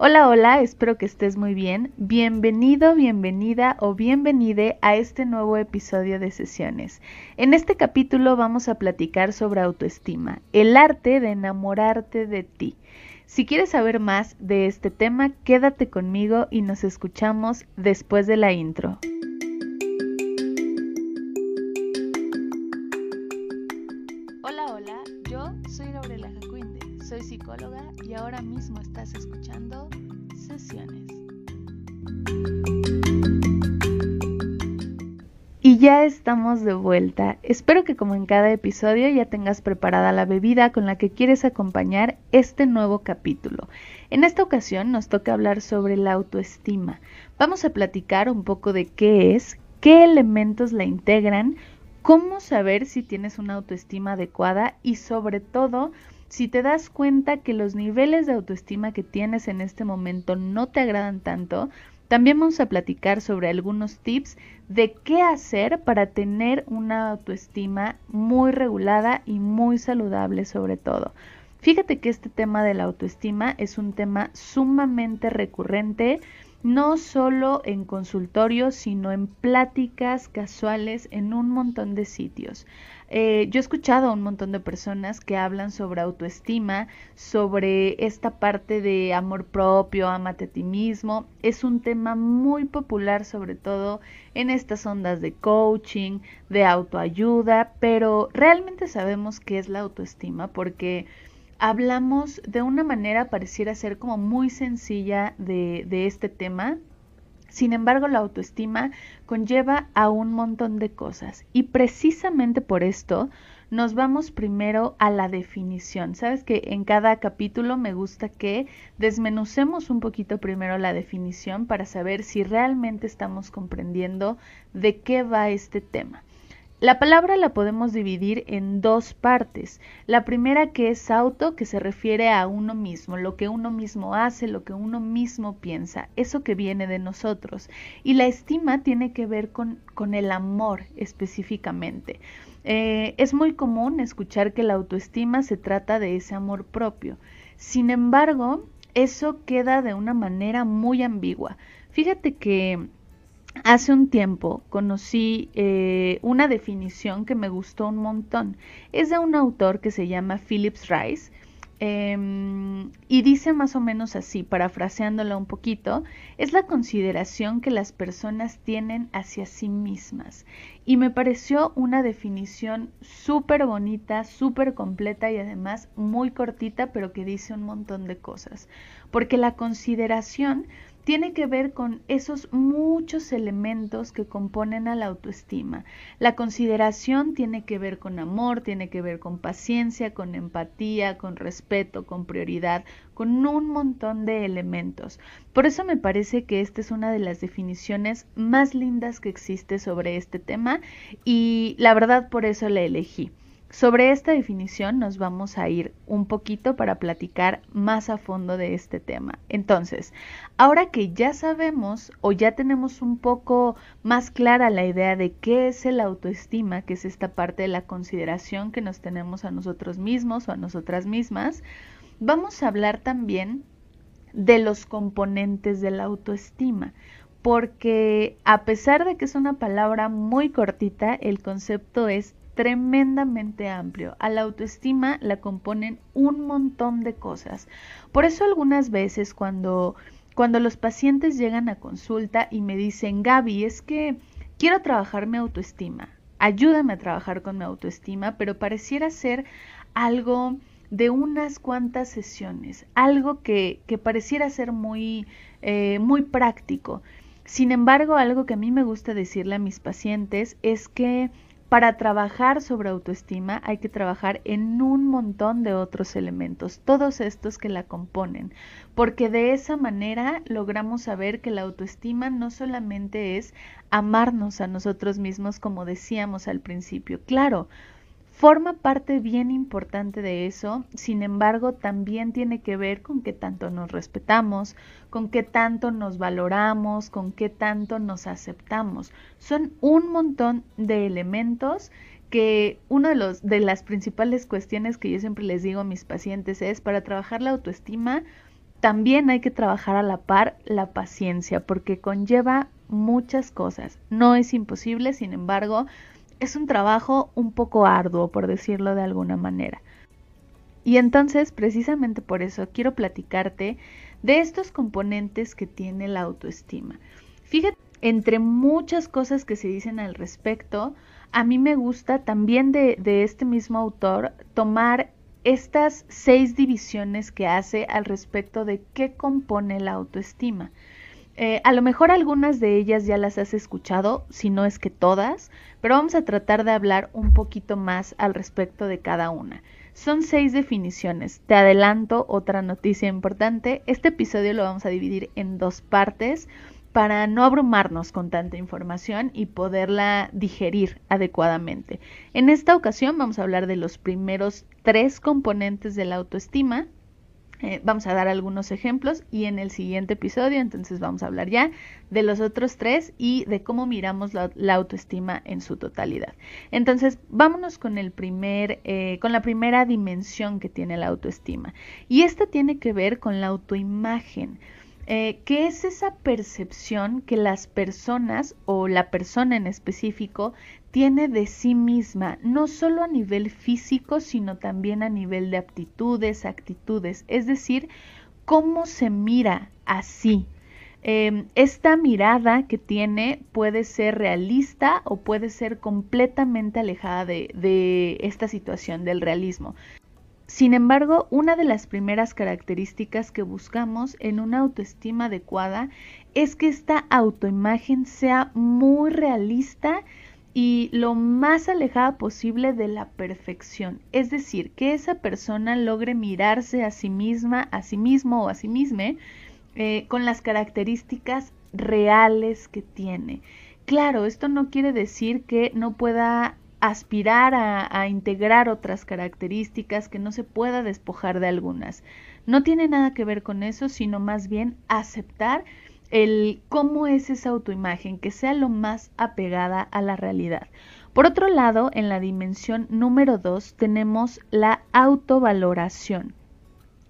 Hola, hola, espero que estés muy bien. Bienvenido, bienvenida o bienvenide a este nuevo episodio de sesiones. En este capítulo vamos a platicar sobre autoestima, el arte de enamorarte de ti. Si quieres saber más de este tema, quédate conmigo y nos escuchamos después de la intro. Hola, hola, yo soy Gabriela Jacuinde, soy psicóloga y ahora mismo estás escuchando Ya estamos de vuelta. Espero que como en cada episodio ya tengas preparada la bebida con la que quieres acompañar este nuevo capítulo. En esta ocasión nos toca hablar sobre la autoestima. Vamos a platicar un poco de qué es, qué elementos la integran, cómo saber si tienes una autoestima adecuada y sobre todo si te das cuenta que los niveles de autoestima que tienes en este momento no te agradan tanto, también vamos a platicar sobre algunos tips de qué hacer para tener una autoestima muy regulada y muy saludable sobre todo. Fíjate que este tema de la autoestima es un tema sumamente recurrente no solo en consultorios, sino en pláticas casuales en un montón de sitios. Eh, yo he escuchado a un montón de personas que hablan sobre autoestima, sobre esta parte de amor propio, amate a ti mismo. Es un tema muy popular, sobre todo en estas ondas de coaching, de autoayuda, pero realmente sabemos qué es la autoestima porque hablamos de una manera pareciera ser como muy sencilla de, este tema. Sin embargo, la autoestima conlleva a un montón de cosas y precisamente por esto nos vamos primero a la definición. Sabes que en cada capítulo me gusta que desmenucemos un poquito primero la definición para saber si realmente estamos comprendiendo de qué va este tema. La palabra la podemos dividir en dos partes. La primera que es auto, que se refiere a uno mismo, lo que uno mismo hace, lo que uno mismo piensa, eso que viene de nosotros. Y la estima tiene que ver con, el amor específicamente. Eh, es muy común escuchar que la autoestima se trata de ese amor propio. Sin embargo, eso queda de una manera muy ambigua. Fíjate que Hace un tiempo conocí eh, una definición que me gustó un montón. Es de un autor que se llama Phillips Rice em, y dice más o menos así, parafraseándola un poquito, es la consideración que las personas tienen hacia sí mismas. Y me pareció una definición súper bonita, súper completa y además muy cortita, pero que dice un montón de cosas. Porque la consideración tiene que ver con esos muchos elementos que componen a la autoestima. La consideración tiene que ver con amor, tiene que ver con paciencia, con empatía, con respeto, con prioridad, con un montón de elementos. Por eso me parece que esta es una de las definiciones más lindas que existe sobre este tema y la verdad por eso la elegí. Sobre esta definición nos vamos a ir un poquito para platicar más a fondo de este tema. Entonces, ahora que ya sabemos o ya tenemos un poco más clara la idea de qué es el autoestima, que es esta parte de la consideración que nos tenemos a nosotros mismos o a nosotras mismas, vamos a hablar también de los componentes de la autoestima porque a pesar de que es una palabra muy cortita, el concepto es tremendamente amplio. A la autoestima la componen un montón de cosas. Por eso algunas veces cuando, cuando los pacientes llegan a consulta y me dicen, Gaby, es que quiero trabajar mi autoestima, ayúdame a trabajar con mi autoestima, pero pareciera ser algo de unas cuantas sesiones, algo que, que pareciera ser muy, eh, muy práctico. Sin embargo, algo que a mí me gusta decirle a mis pacientes es que para trabajar sobre autoestima hay que trabajar en un montón de otros elementos, todos estos que la componen, porque de esa manera logramos saber que la autoestima no solamente es amarnos a nosotros mismos como decíamos al principio, claro, forma parte bien importante de eso, sin embargo, también tiene que ver con qué tanto nos respetamos, con qué tanto nos valoramos, con qué tanto nos aceptamos. Son un montón de elementos que una de, los, de las principales cuestiones que yo siempre les digo a mis pacientes es para trabajar la autoestima, también hay que trabajar a la par la paciencia porque conlleva muchas cosas. No es imposible, sin embargo, es un trabajo un poco arduo, por decirlo de alguna manera. Y entonces, precisamente por eso, quiero platicarte de estos componentes que tiene la autoestima. Fíjate, entre muchas cosas que se dicen al respecto, a mí me gusta también de, de este mismo autor tomar estas seis divisiones que hace al respecto de qué compone la autoestima. Eh, a lo mejor algunas de ellas ya las has escuchado, si no es que todas, pero vamos a tratar de hablar un poquito más al respecto de cada una. Son seis definiciones. Te adelanto otra noticia importante. Este episodio lo vamos a dividir en dos partes para no abrumarnos con tanta información y poderla digerir adecuadamente. En esta ocasión vamos a hablar de los primeros tres componentes de la autoestima, eh, vamos a dar algunos ejemplos y en el siguiente episodio entonces vamos a hablar ya de los otros tres y de cómo miramos la, autoestima en su totalidad. Entonces vámonos con el primer, eh, con la primera dimensión que tiene la autoestima y esta tiene que ver con la autoimagen. Eh, ¿Qué es esa percepción que las personas o la persona en específico tiene de sí misma, no solo a nivel físico, sino también a nivel de aptitudes, actitudes, es decir, cómo se mira así. Em, esta mirada que tiene puede ser realista o puede ser completamente alejada de esta situación del realismo. Sin embargo, una de las primeras características que buscamos en una autoestima adecuada es que esta autoimagen sea muy realista y lo más alejada posible de la perfección. Es decir, que esa persona logre mirarse a sí misma, a sí mismo o a sí misma eh, con las características reales que tiene. Claro, esto no quiere decir que no pueda aspirar a, integrar otras características, que no se pueda despojar de algunas. No tiene nada que ver con eso, sino más bien aceptar el cómo es esa autoimagen, que sea lo más apegada a la realidad. Por otro lado, en la dimensión número dos tenemos la autovaloración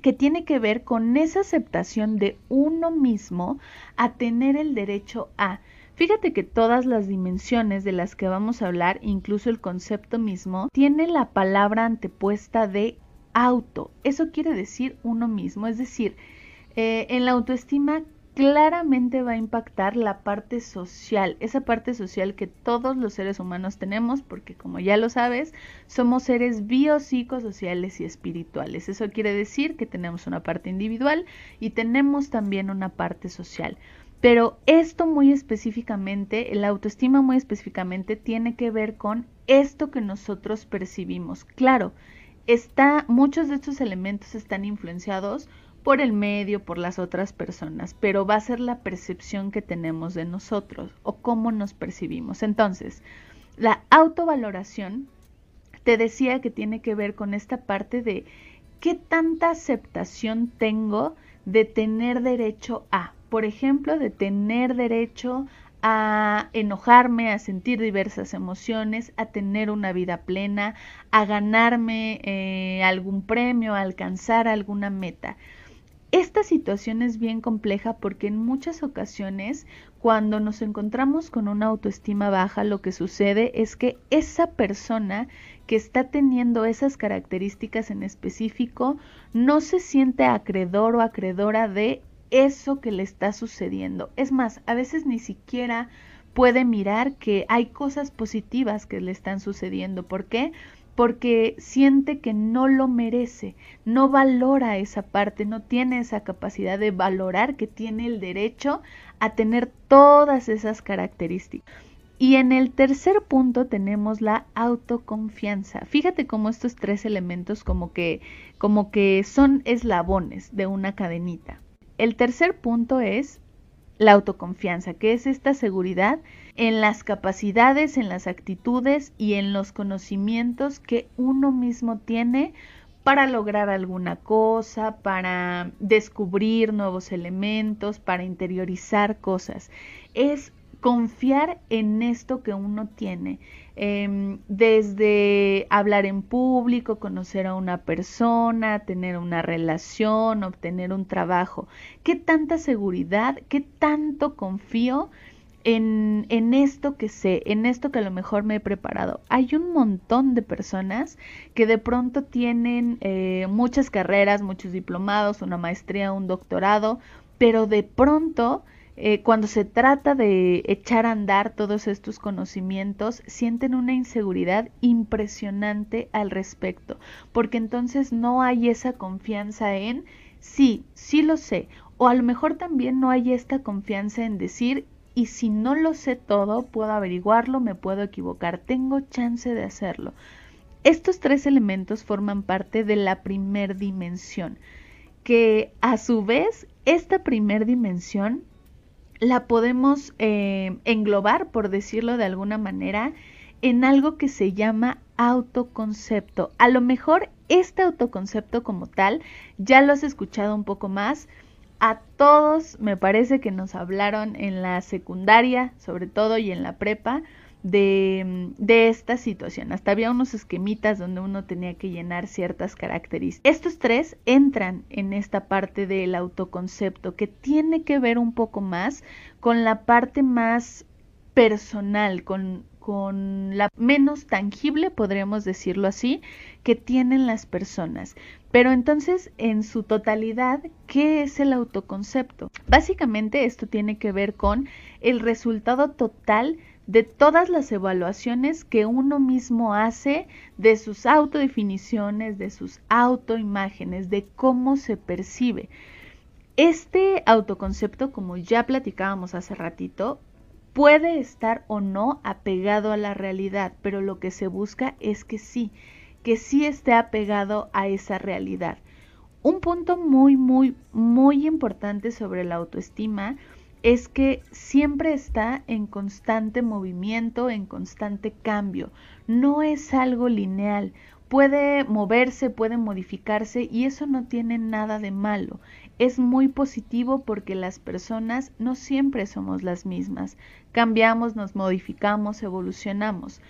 que tiene que ver con esa aceptación de uno mismo a tener el derecho a Fíjate que todas las dimensiones de las que vamos a hablar, incluso el concepto mismo, tiene la palabra antepuesta de auto. Eso quiere decir uno mismo. Es decir, eh, en la autoestima claramente va a impactar la parte social, esa parte social que todos los seres humanos tenemos, porque como ya lo sabes, somos seres biopsicosociales y espirituales. Eso quiere decir que tenemos una parte individual y tenemos también una parte social. Pero esto muy específicamente, la autoestima muy específicamente, tiene que ver con esto que nosotros percibimos. Claro, está, muchos de estos elementos están influenciados por el medio, por las otras personas, pero va a ser la percepción que tenemos de nosotros o cómo nos percibimos. Entonces, la autovaloración, te decía que tiene que ver con esta parte de qué tanta aceptación tengo de tener derecho a por ejemplo, de tener derecho a enojarme, a sentir diversas emociones, a tener una vida plena, a ganarme eh, algún premio, a alcanzar alguna meta. Esta situación es bien compleja porque en muchas ocasiones cuando nos encontramos con una autoestima baja lo que sucede es que esa persona que está teniendo esas características en específico no se siente acreedor o acreedora de eso que le está sucediendo. Es más, a veces ni siquiera puede mirar que hay cosas positivas que le están sucediendo. ¿Por qué? Porque siente que no lo merece, no valora esa parte, no tiene esa capacidad de valorar que tiene el derecho a tener todas esas características. Y en el tercer punto tenemos la autoconfianza. Fíjate cómo estos tres elementos como que, como que son eslabones de una cadenita. El tercer punto es la autoconfianza, que es esta seguridad en las capacidades, en las actitudes y en los conocimientos que uno mismo tiene para lograr alguna cosa, para descubrir nuevos elementos, para interiorizar cosas. Es confiar en esto que uno tiene. Em, desde hablar en público, conocer a una persona, tener una relación, obtener un trabajo. ¿Qué tanta seguridad, qué tanto confío en, en, esto que sé, en esto que a lo mejor me he preparado. Hay un montón de personas que de pronto tienen eh, muchas carreras, muchos diplomados, una maestría, un doctorado, pero de pronto eh, cuando se trata de echar a andar todos estos conocimientos, sienten una inseguridad impresionante al respecto, porque entonces no hay esa confianza en, sí, sí lo sé, o a lo mejor también no hay esta confianza en decir, y si no lo sé todo, puedo averiguarlo, me puedo equivocar, tengo chance de hacerlo. Estos tres elementos forman parte de la primer dimensión, que a su vez esta primer dimensión la podemos eh, englobar, por decirlo de alguna manera, en algo que se llama autoconcepto. A lo mejor este autoconcepto como tal ya lo has escuchado un poco más. A todos me parece que nos hablaron en la secundaria, sobre todo, y en la prepa, de, de, esta situación. Hasta había unos esquemitas donde uno tenía que llenar ciertas características. Estos tres entran en esta parte del autoconcepto que tiene que ver un poco más con la parte más personal, con, con la menos tangible, podríamos decirlo así, que tienen las personas. Pero entonces, en su totalidad, ¿qué es el autoconcepto? Básicamente esto tiene que ver con el resultado total de todas las evaluaciones que uno mismo hace de sus autodefiniciones, de sus autoimágenes, de cómo se percibe. Este autoconcepto, como ya platicábamos hace ratito, puede estar o no apegado a la realidad, pero lo que se busca es que sí, que sí esté apegado a esa realidad. Un punto muy, muy, muy importante sobre la autoestima es que siempre está en constante movimiento, en constante cambio. No es algo lineal. Puede moverse, puede modificarse y eso no tiene nada de malo. Es muy positivo porque las personas no siempre somos las mismas. Cambiamos, nos modificamos, evolucionamos.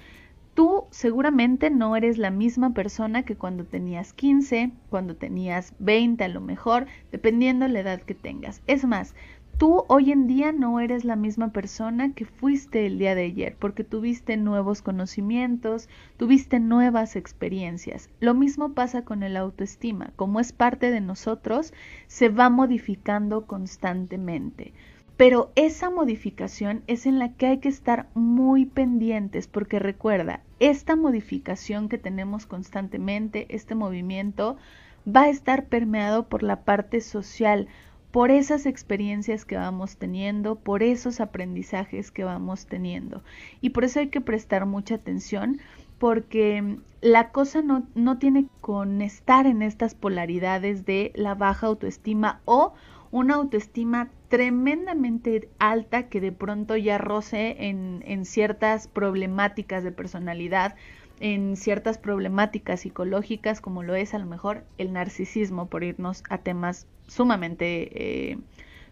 Tú seguramente no eres la misma persona que cuando tenías 15, cuando tenías 20 a lo mejor, dependiendo la edad que tengas. Es más, Tú hoy en día no eres la misma persona que fuiste el día de ayer porque tuviste nuevos conocimientos, tuviste nuevas experiencias. Lo mismo pasa con el autoestima. Como es parte de nosotros, se va modificando constantemente. Pero esa modificación es en la que hay que estar muy pendientes porque recuerda, esta modificación que tenemos constantemente, este movimiento, va a estar permeado por la parte social, por esas experiencias que vamos teniendo, por esos aprendizajes que vamos teniendo. Y por eso hay que prestar mucha atención porque la cosa no, no tiene con estar en estas polaridades de la baja autoestima o una autoestima tremendamente alta que de pronto ya roce en, en ciertas problemáticas de personalidad, en ciertas problemáticas psicológicas como lo es a lo mejor el narcisismo por irnos a temas sumamente, eh,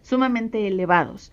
sumamente elevados.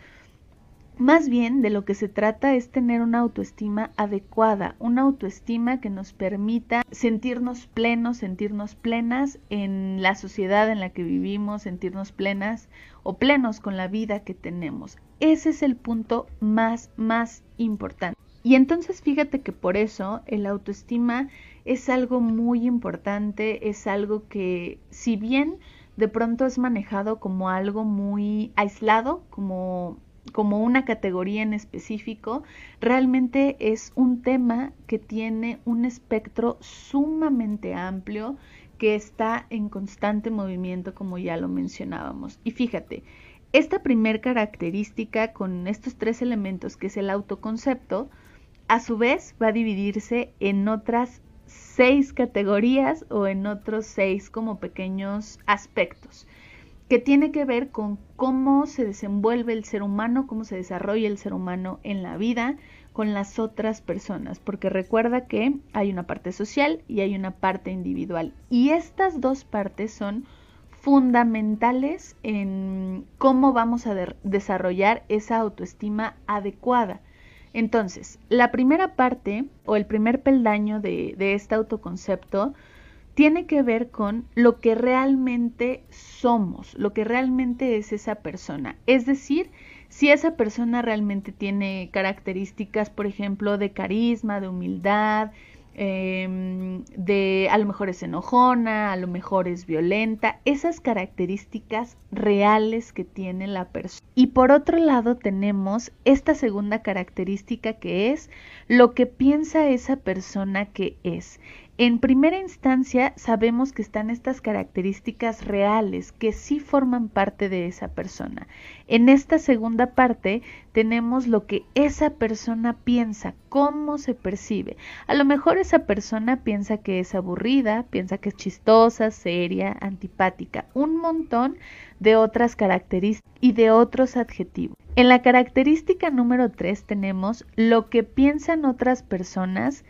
Más bien de lo que se trata es tener una autoestima adecuada, una autoestima que nos permita sentirnos plenos, sentirnos plenas en la sociedad en la que vivimos, sentirnos plenas o plenos con la vida que tenemos. Ese es el punto más, más importante. Y entonces fíjate que por eso el autoestima es algo muy importante, es algo que si bien de pronto es manejado como algo muy aislado, como, como una categoría en específico, realmente es un tema que tiene un espectro sumamente amplio que está en constante movimiento como ya lo mencionábamos. Y fíjate, esta primer característica con estos tres elementos que es el autoconcepto, a su vez va a dividirse en otras seis categorías o en otros seis como pequeños aspectos que tiene que ver con cómo se desenvuelve el ser humano, cómo se desarrolla el ser humano en la vida con las otras personas, porque recuerda que hay una parte social y hay una parte individual y estas dos partes son fundamentales en cómo vamos a desarrollar esa autoestima adecuada. Entonces, la primera parte o el primer peldaño de, este autoconcepto tiene que ver con lo que realmente somos, lo que realmente es esa persona. Es decir, si esa persona realmente tiene características, por ejemplo, de carisma, de humildad, Em, de a lo mejor es enojona, a lo mejor es violenta, esas características reales que tiene la persona. Y por otro lado tenemos esta segunda característica que es lo que piensa esa persona que es. En primera instancia sabemos que están estas características reales que sí forman parte de esa persona. En esta segunda parte tenemos lo que esa persona piensa, cómo se percibe. A lo mejor esa persona piensa que es aburrida, piensa que es chistosa, seria, antipática, un montón de otras características y de otros adjetivos. En la característica número 3 tenemos lo que piensan otras personas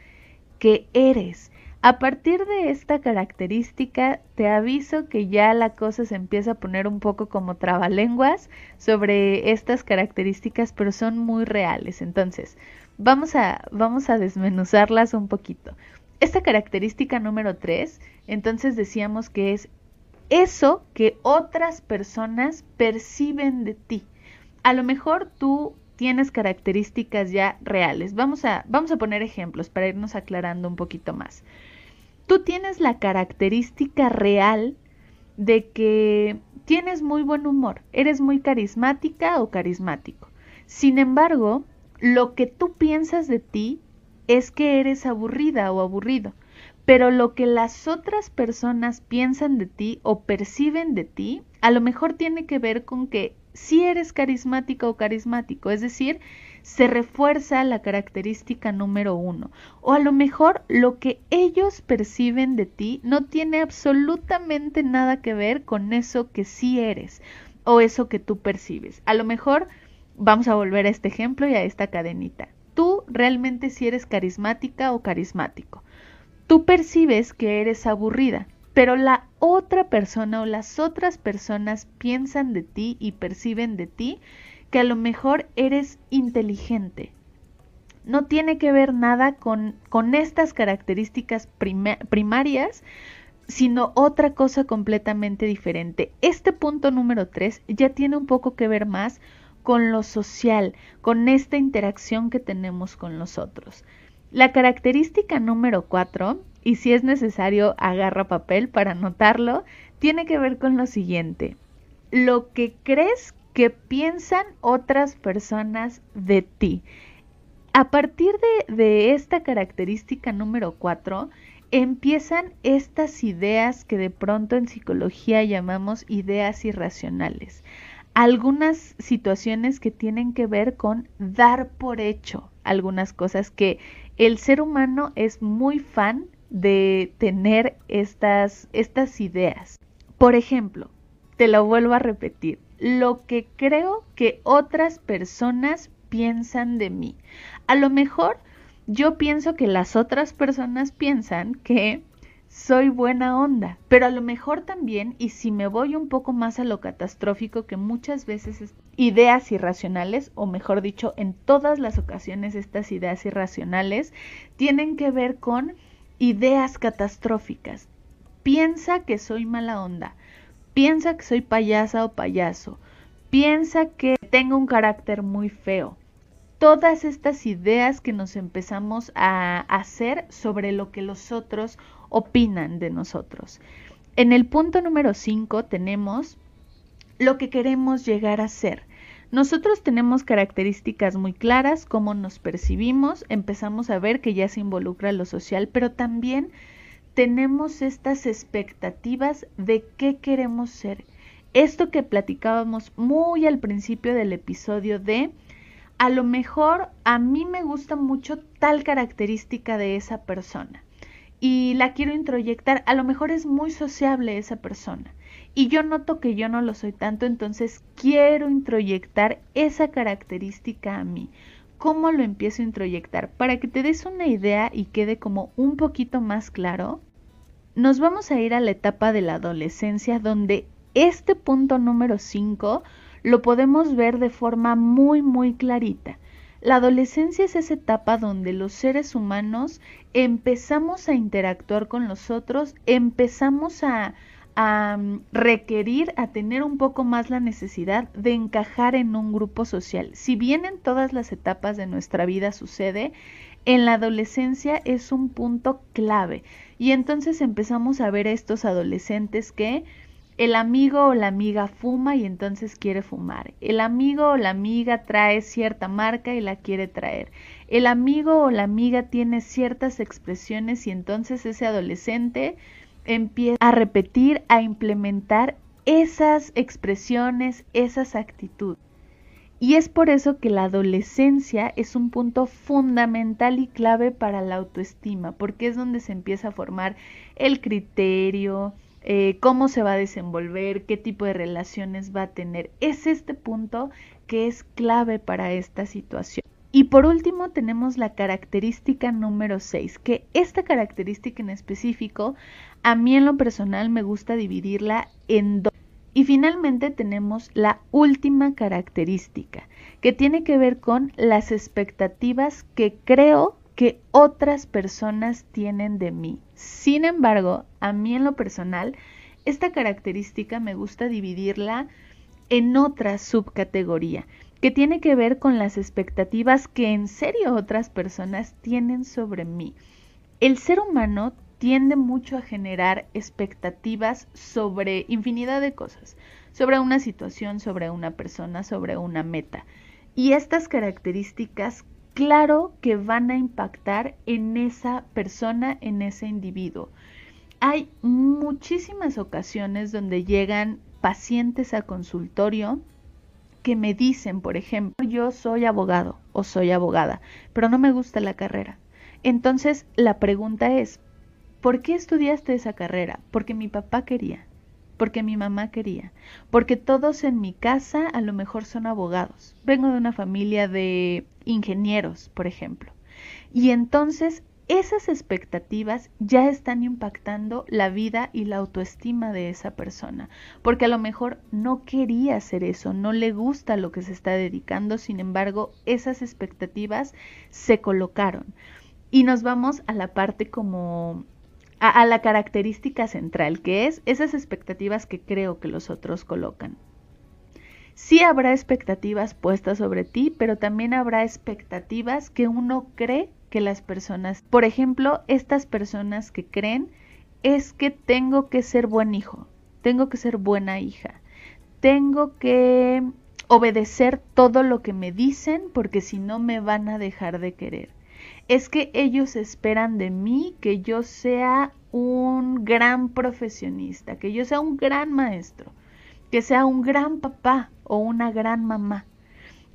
que eres. A partir de esta característica, te aviso que ya la cosa se empieza a poner un poco como trabalenguas sobre estas características, pero son muy reales. Entonces, vamos a, vamos a desmenuzarlas un poquito. Esta característica número 3, entonces decíamos que es eso que otras personas perciben de ti. A lo mejor tú tienes características ya reales. Vamos a, vamos a poner ejemplos para irnos aclarando un poquito más tú tienes la característica real de que tienes muy buen humor, eres muy carismática o carismático. Sin embargo, lo que tú piensas de ti es que eres aburrida o aburrido, pero lo que las otras personas piensan de ti o perciben de ti, a lo mejor tiene que ver con que si eres carismática o carismático, es decir, se refuerza la característica número uno. O a lo mejor lo que ellos perciben de ti no tiene absolutamente nada que ver con eso que sí eres o eso que tú percibes. A lo mejor vamos a volver a este ejemplo y a esta cadenita. Tú realmente si eres carismática o carismático. Tú percibes que eres aburrida, pero la otra persona o las otras personas piensan de ti y perciben de ti que a lo mejor eres inteligente. No tiene que ver nada con, con estas características primarias, sino otra cosa completamente diferente. Este punto número 3 ya tiene un poco que ver más con lo social, con esta interacción que tenemos con los otros. La característica número 4, y si es necesario agarra papel para anotarlo, tiene que ver con lo siguiente. Lo que crees que piensan otras personas de ti. A partir de, esta característica número 4, empiezan estas ideas que de pronto en psicología llamamos ideas irracionales. Algunas situaciones que tienen que ver con dar por hecho algunas cosas que el ser humano es muy fan de tener estas, estas ideas. Por ejemplo, te lo vuelvo a repetir, lo que creo que otras personas piensan de mí. A lo mejor yo pienso que las otras personas piensan que soy buena onda, pero a lo mejor también, y si me voy un poco más a lo catastrófico, que muchas veces es ideas irracionales, o mejor dicho, en todas las ocasiones estas ideas irracionales tienen que ver con ideas catastróficas. Piensa que soy mala onda, piensa que soy payasa o payaso, piensa que tengo un carácter muy feo. Todas estas ideas que nos empezamos a hacer sobre lo que los otros opinan de nosotros. En el punto número 5 tenemos lo que queremos llegar a ser. Nosotros tenemos características muy claras, cómo nos percibimos, empezamos a ver que ya se involucra lo social, pero también tenemos estas expectativas de qué queremos ser. Esto que platicábamos muy al principio del episodio de a lo mejor a mí me gusta mucho tal característica de esa persona y la quiero introyectar, a lo mejor es muy sociable esa persona y yo noto que yo no lo soy tanto, entonces quiero introyectar esa característica a mí. ¿Cómo lo empiezo a introyectar? Para que te des una idea y quede como un poquito más claro, nos vamos a ir a la etapa de la adolescencia donde este punto número 5 lo podemos ver de forma muy muy clarita. La adolescencia es esa etapa donde los seres humanos empezamos a interactuar con los otros, empezamos a, a requerir, a tener un poco más la necesidad de encajar en un grupo social. Si bien en todas las etapas de nuestra vida sucede, en la adolescencia es un punto clave. Y entonces empezamos a ver a estos adolescentes que el amigo o la amiga fuma y entonces quiere fumar. El amigo o la amiga trae cierta marca y la quiere traer. El amigo o la amiga tiene ciertas expresiones y entonces ese adolescente empieza a repetir, a implementar esas expresiones, esas actitudes. Y es por eso que la adolescencia es un punto fundamental y clave para la autoestima, porque es donde se empieza a formar el criterio, eh, cómo se va a desenvolver, qué tipo de relaciones va a tener. Es este punto que es clave para esta situación. Y por último tenemos la característica número 6, que esta característica en específico, a mí en lo personal me gusta dividirla en dos. Y finalmente tenemos la última característica, que tiene que ver con las expectativas que creo que otras personas tienen de mí. Sin embargo, a mí en lo personal, esta característica me gusta dividirla en otra subcategoría que tiene que ver con las expectativas que en serio otras personas tienen sobre mí. El ser humano tiende mucho a generar expectativas sobre infinidad de cosas, sobre una situación, sobre una persona, sobre una meta. Y estas características, claro que van a impactar en esa persona, en ese individuo. Hay muchísimas ocasiones donde llegan pacientes a consultorio que me dicen, por ejemplo, yo soy abogado o soy abogada, pero no me gusta la carrera. Entonces la pregunta es, ¿por qué estudiaste esa carrera? Porque mi papá quería, porque mi mamá quería, porque todos en mi casa a lo mejor son abogados. Vengo de una familia de ingenieros, por ejemplo. Y entonces esas expectativas ya están impactando la vida y la autoestima de esa persona, porque a lo mejor no quería hacer eso, no le gusta lo que se está dedicando, sin embargo, esas expectativas se colocaron. Y nos vamos a la parte como a, la característica central, que es esas expectativas que creo que los otros colocan. Sí habrá expectativas puestas sobre ti, pero también habrá expectativas que uno cree que las personas, por ejemplo, estas personas que creen es que tengo que ser buen hijo, tengo que ser buena hija, tengo que obedecer todo lo que me dicen porque si no me van a dejar de querer. Es que ellos esperan de mí que yo sea un gran profesionista, que yo sea un gran maestro, que sea un gran papá o una gran mamá.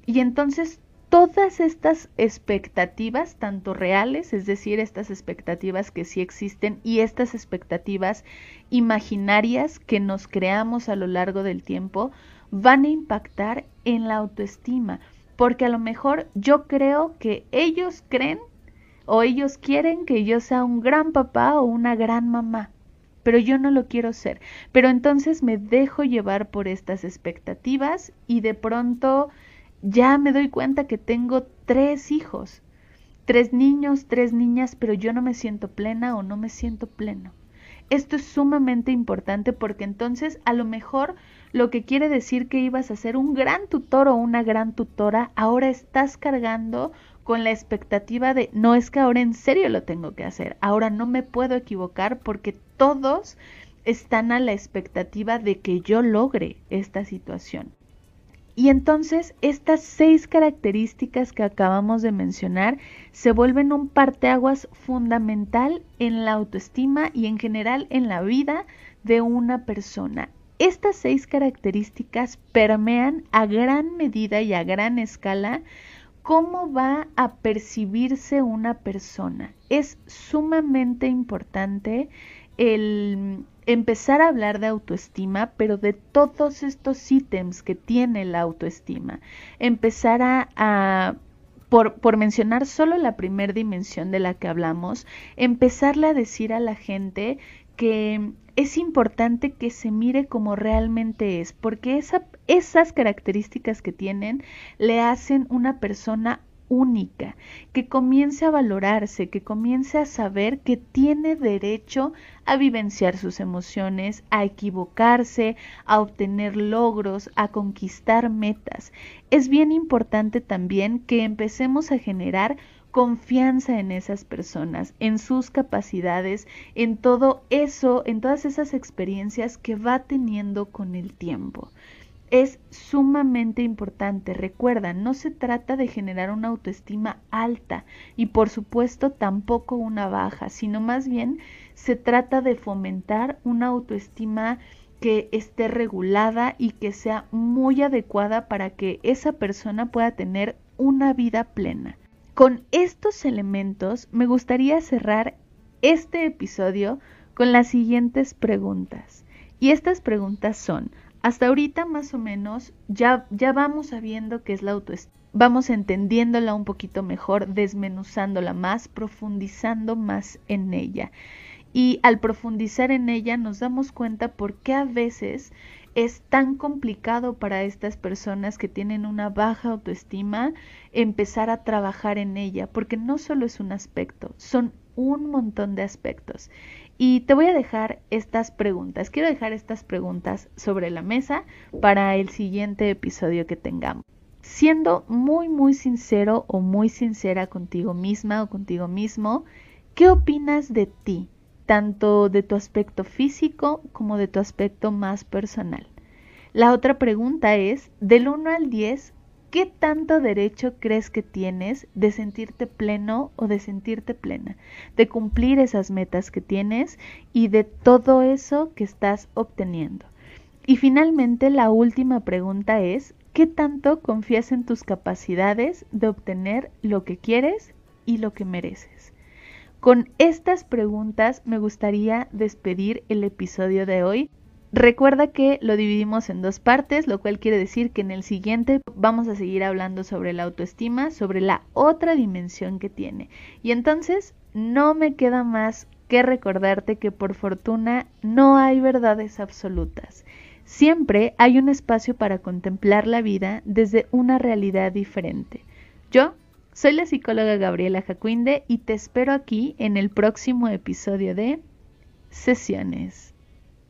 Y entonces todas estas expectativas, tanto reales, es decir, estas expectativas que sí existen y estas expectativas imaginarias que nos creamos a lo largo del tiempo, van a impactar en la autoestima, porque a lo mejor yo creo que ellos creen o ellos quieren que yo sea un gran papá o una gran mamá, pero yo no lo quiero ser. Pero entonces me dejo llevar por estas expectativas y de pronto ya me doy cuenta que tengo tres hijos, tres niños, tres niñas, pero yo no me siento plena o no me siento pleno. Esto es sumamente importante porque entonces a lo mejor lo que quiere decir que ibas a ser un gran tutor o una gran tutora, ahora estás cargando con la expectativa de no es que ahora en serio lo tengo que hacer, ahora no me puedo equivocar porque todos están a la expectativa de que yo logre esta situación. Y entonces estas seis características que acabamos de mencionar se vuelven un parteaguas fundamental en la autoestima y en general en la vida de una persona. Estas seis características permean a gran medida y a gran escala cómo va a percibirse una persona. Es sumamente importante el empezar a hablar de autoestima, pero de todos estos ítems que tiene la autoestima. Empezar a, por, por, mencionar solo la primera dimensión de la que hablamos, empezarle a decir a la gente que es importante que se mire como realmente es, porque esa, esas características que tienen le hacen una persona única, que comience a valorarse, que comience a saber que tiene derecho a vivenciar sus emociones, a equivocarse, a obtener logros, a conquistar metas. Es bien importante también que empecemos a generar confianza en esas personas, en sus capacidades, en todo eso, en todas esas experiencias que va teniendo con el tiempo. Es sumamente importante, recuerda, no se trata de generar una autoestima alta y por supuesto tampoco una baja, sino más bien se trata de fomentar una autoestima que esté regulada y que sea muy adecuada para que esa persona pueda tener una vida plena. Con estos elementos me gustaría cerrar este episodio con las siguientes preguntas. Y estas preguntas son, hasta ahorita más o menos ya, ya vamos sabiendo qué es la autoestima, vamos entendiéndola un poquito mejor, desmenuzándola más, profundizando más en ella. Y al profundizar en ella nos damos cuenta por qué a veces es tan complicado para estas personas que tienen una baja autoestima empezar a trabajar en ella, porque no solo es un aspecto, son un montón de aspectos. Y te voy a dejar estas preguntas, quiero dejar estas preguntas sobre la mesa para el siguiente episodio que tengamos. Siendo muy, muy sincero o muy sincera contigo misma o contigo mismo, ¿qué opinas de ti? Tanto de tu aspecto físico como de tu aspecto más personal. La otra pregunta es, del 1 al 10, ¿qué tanto derecho crees que tienes de sentirte pleno o de sentirte plena? De cumplir esas metas que tienes y de todo eso que estás obteniendo. Y finalmente la última pregunta es, ¿qué tanto confías en tus capacidades de obtener lo que quieres y lo que mereces? Con estas preguntas me gustaría despedir el episodio de hoy. Recuerda que lo dividimos en dos partes, lo cual quiere decir que en el siguiente vamos a seguir hablando sobre la autoestima, sobre la otra dimensión que tiene. Y entonces no me queda más que recordarte que por fortuna no hay verdades absolutas. Siempre hay un espacio para contemplar la vida desde una realidad diferente. Yo soy la psicóloga Gabriela Jacuinde y te espero aquí en el próximo episodio de Sesiones.